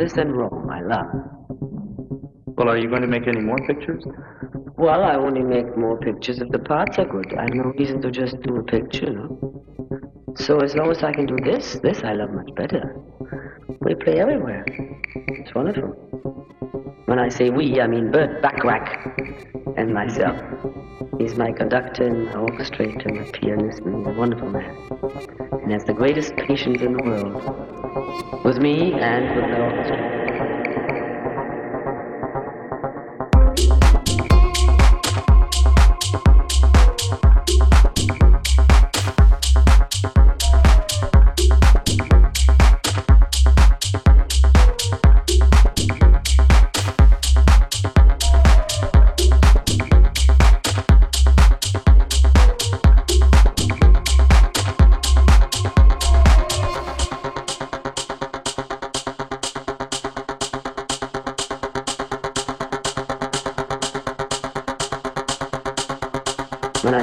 This and Rome, I love. Well, are you going to make any more pictures? Well, I only make more pictures if the parts are good. I have no reason to just do a picture, no? So as long as I can do this, this I love much better. We play everywhere. It's wonderful. When I say we, I mean Burt Bacharach and myself. He's my conductor and my orchestrator, my pianist, and a wonderful man. And has the greatest patience in the world. With me and with the orchestra.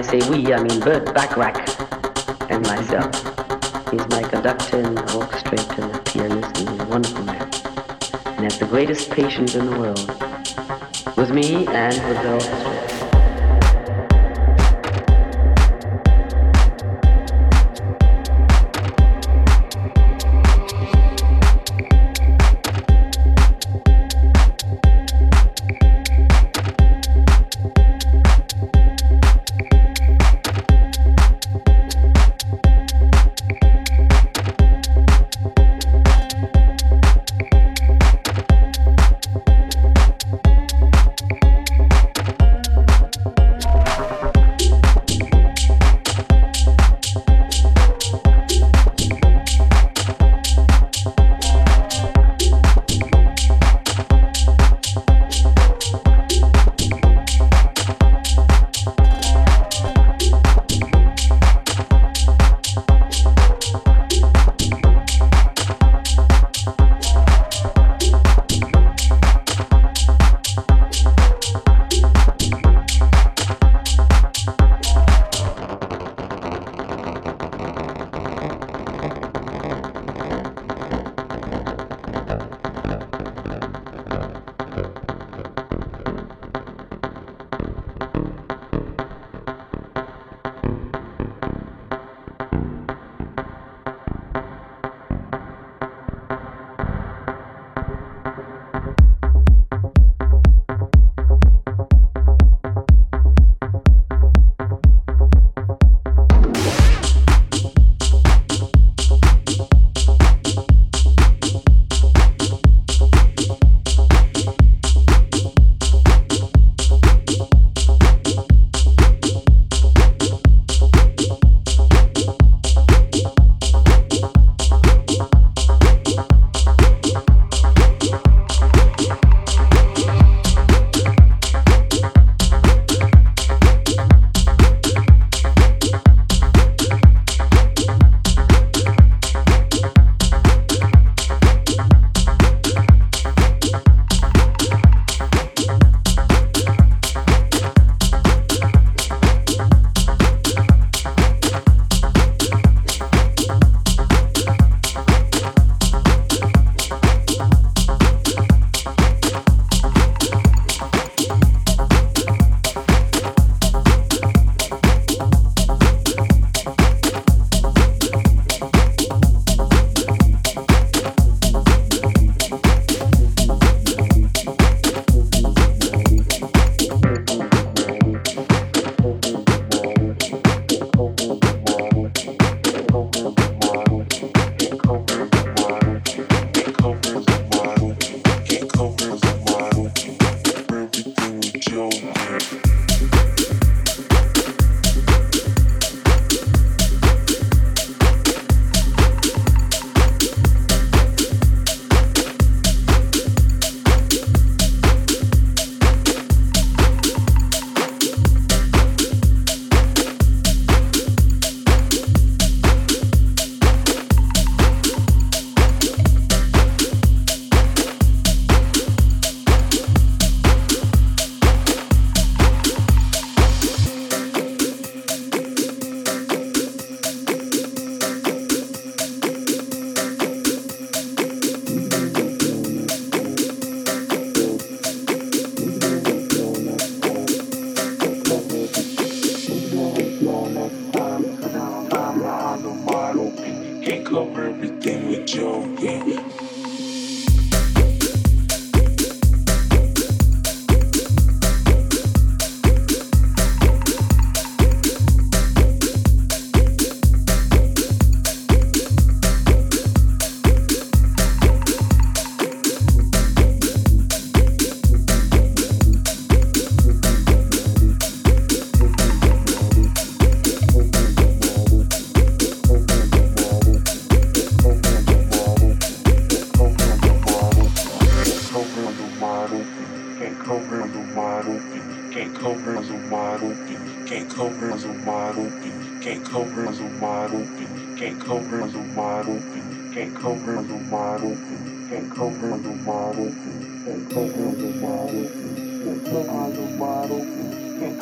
Say we, I mean Burt Bacharach and myself. He's my conductor and orchestrator and pianist and he's a wonderful man. And has the greatest patience in the world. With me and with the orchestra.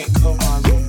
Can't come eyes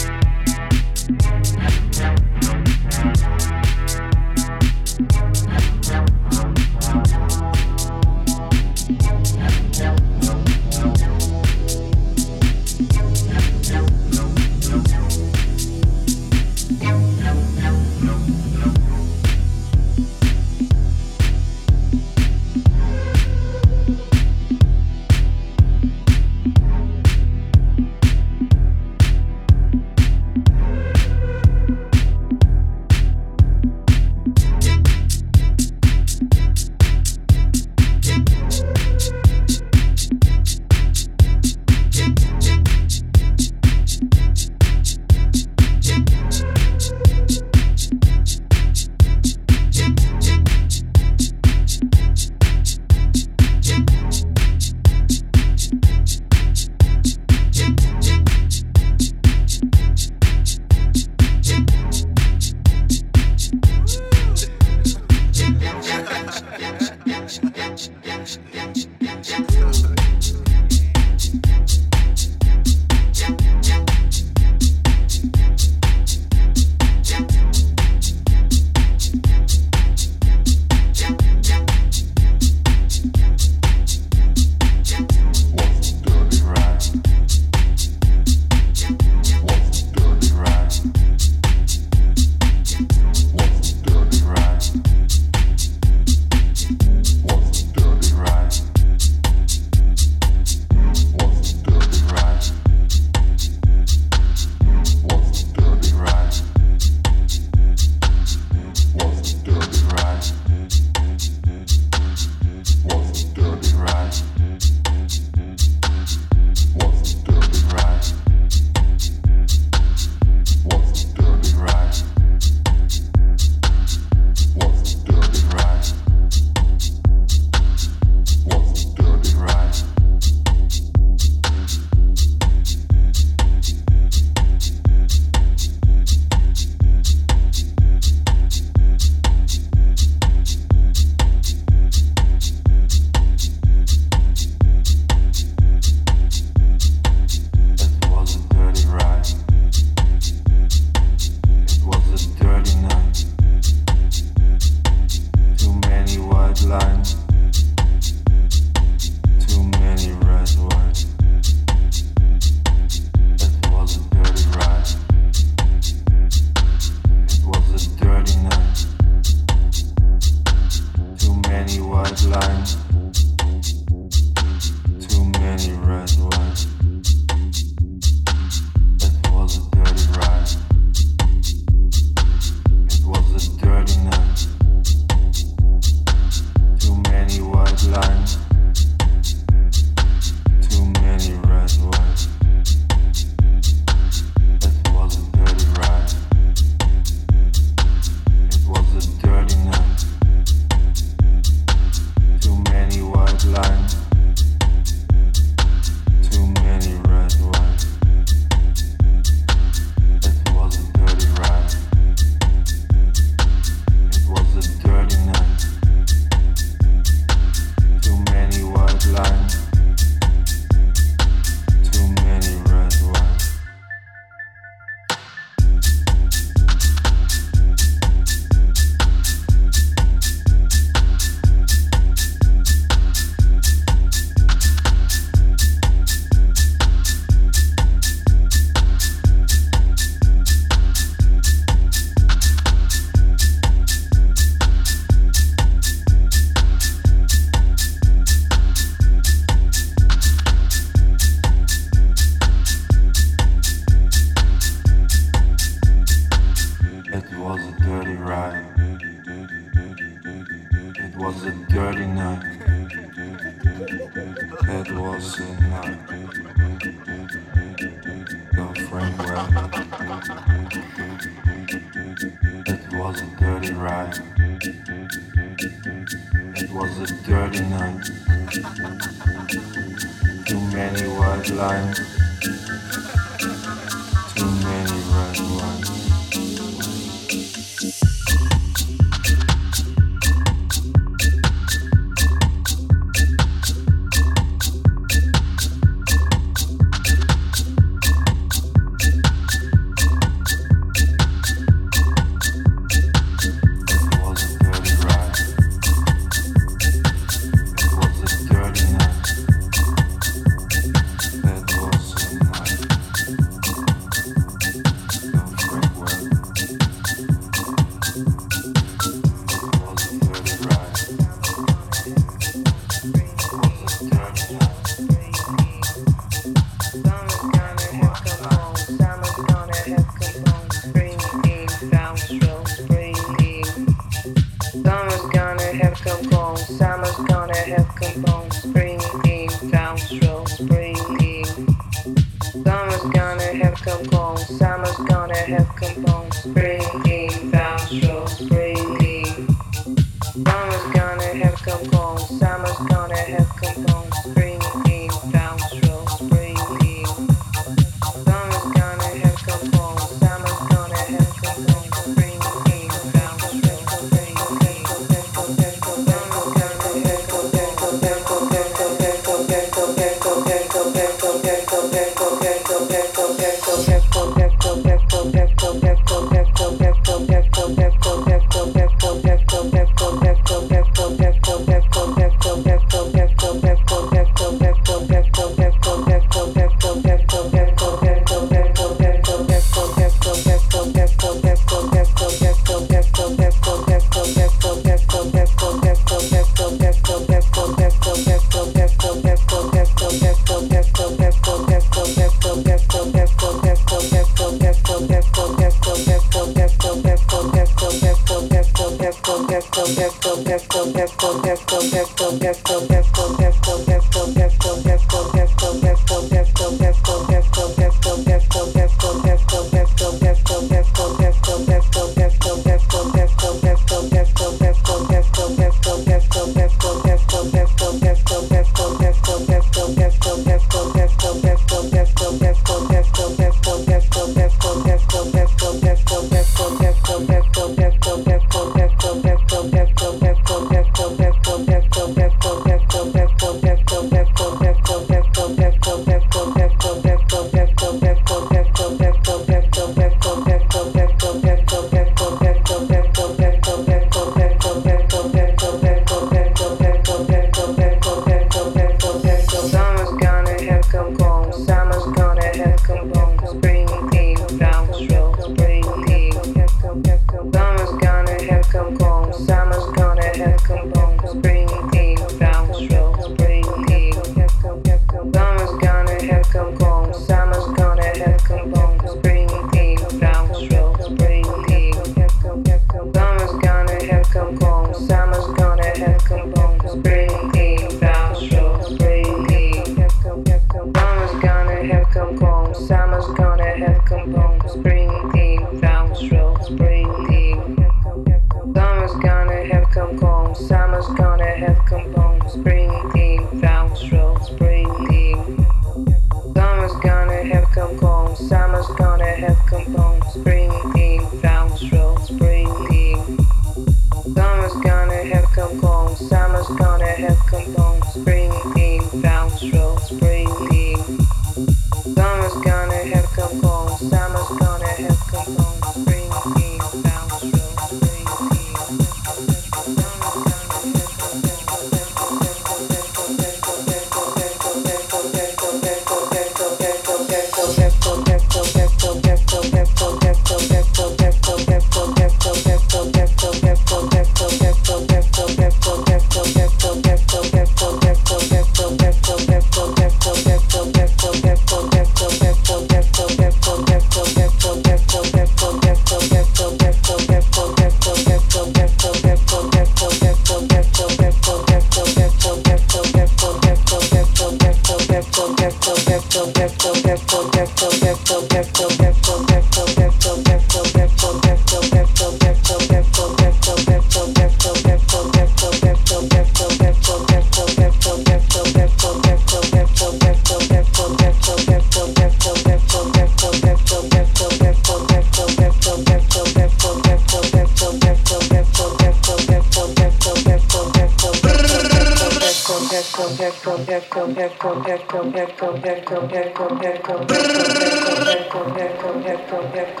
Thank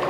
you.